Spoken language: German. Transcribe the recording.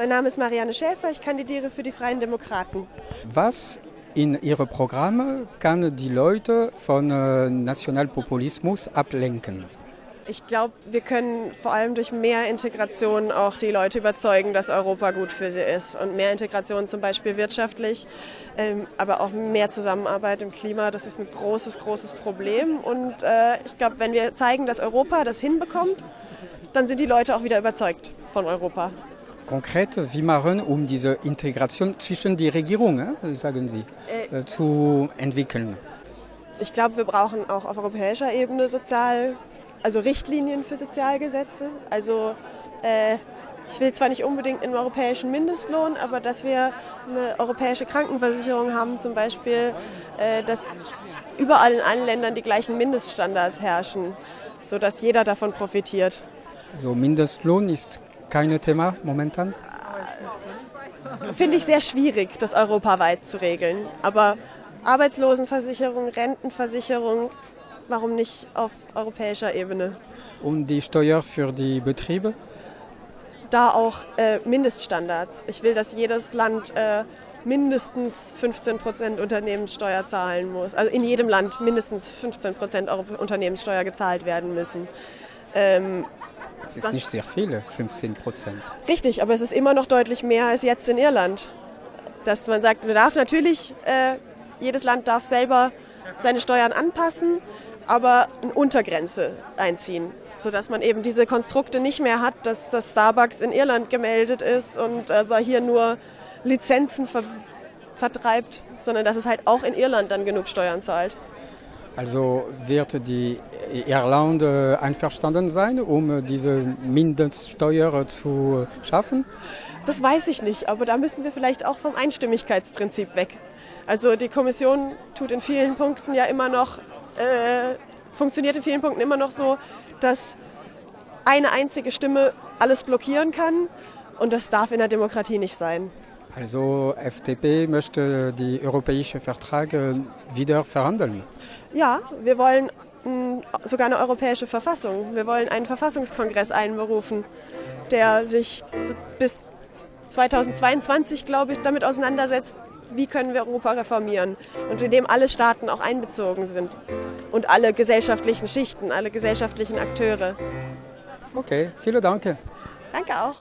Mein Name ist Marianne Schäfer, ich kandidiere für die Freien Demokraten. Was in Ihrem Programm kann die Leute von äh, Nationalpopulismus ablenken? Ich glaube, wir können vor allem durch mehr Integration auch die Leute überzeugen, dass Europa gut für sie ist. Und mehr Integration zum Beispiel wirtschaftlich, ähm, aber auch mehr Zusammenarbeit im Klima, das ist ein großes, großes Problem. Und äh, ich glaube, wenn wir zeigen, dass Europa das hinbekommt, dann sind die Leute auch wieder überzeugt von Europa. Konkret, wie machen, um diese Integration zwischen die Regierungen, sagen Sie, äh, zu entwickeln? Ich glaube, wir brauchen auch auf europäischer Ebene sozial also Richtlinien für Sozialgesetze. Also äh, ich will zwar nicht unbedingt einen europäischen Mindestlohn, aber dass wir eine europäische Krankenversicherung haben zum Beispiel, äh, dass überall in allen Ländern die gleichen Mindeststandards herrschen, sodass jeder davon profitiert. Also Mindestlohn ist kein Thema momentan? Finde ich sehr schwierig, das europaweit zu regeln. Aber Arbeitslosenversicherung, Rentenversicherung, warum nicht auf europäischer Ebene? Und die Steuer für die Betriebe? Da auch äh, Mindeststandards. Ich will, dass jedes Land äh, mindestens 15 Prozent Unternehmenssteuer zahlen muss. Also in jedem Land mindestens 15 Prozent Unternehmenssteuer gezahlt werden müssen. Ähm, das ist nicht sehr viele, 15 Prozent. Richtig, aber es ist immer noch deutlich mehr als jetzt in Irland. Dass man sagt, man darf natürlich, äh, jedes Land darf selber seine Steuern anpassen, aber eine Untergrenze einziehen, sodass man eben diese Konstrukte nicht mehr hat, dass das Starbucks in Irland gemeldet ist und aber hier nur Lizenzen ver vertreibt, sondern dass es halt auch in Irland dann genug Steuern zahlt. Also wird die Irland äh, einverstanden sein, um diese Mindeststeuer zu schaffen? Das weiß ich nicht, aber da müssen wir vielleicht auch vom Einstimmigkeitsprinzip weg. Also die Kommission tut in vielen Punkten ja immer noch äh, funktioniert in vielen Punkten immer noch so, dass eine einzige Stimme alles blockieren kann und das darf in der Demokratie nicht sein. Also FDP möchte die europäischen Verträge wieder verhandeln. Ja, wir wollen sogar eine europäische Verfassung. Wir wollen einen Verfassungskongress einberufen, der sich bis 2022, glaube ich, damit auseinandersetzt, wie können wir Europa reformieren und in dem alle Staaten auch einbezogen sind und alle gesellschaftlichen Schichten, alle gesellschaftlichen Akteure. Okay, vielen Dank. Danke auch.